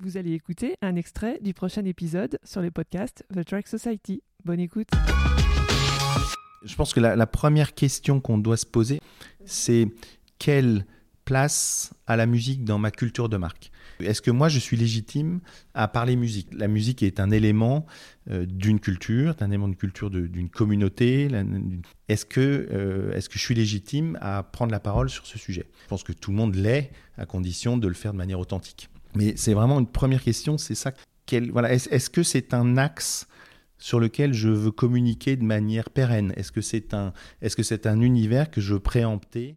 Vous allez écouter un extrait du prochain épisode sur le podcast The Track Society. Bonne écoute. Je pense que la, première question qu'on doit se poser, c'est quelle place a la musique dans ma culture de marque? Est-ce que moi je suis légitime à parler musique? La musique est un élément euh, d'une culture, un élément de culture d'une communauté. euh, est-ce que je suis légitime à prendre la parole sur ce sujet? Je pense que tout le monde l'est, à condition de le faire de manière authentique. Mais c'est vraiment une première question, c'est ça. Quel- voilà, est-ce que c'est un axe sur lequel je veux communiquer de manière pérenne? Est-ce que c'est un, est-ce que c'est un univers que je veux préempter?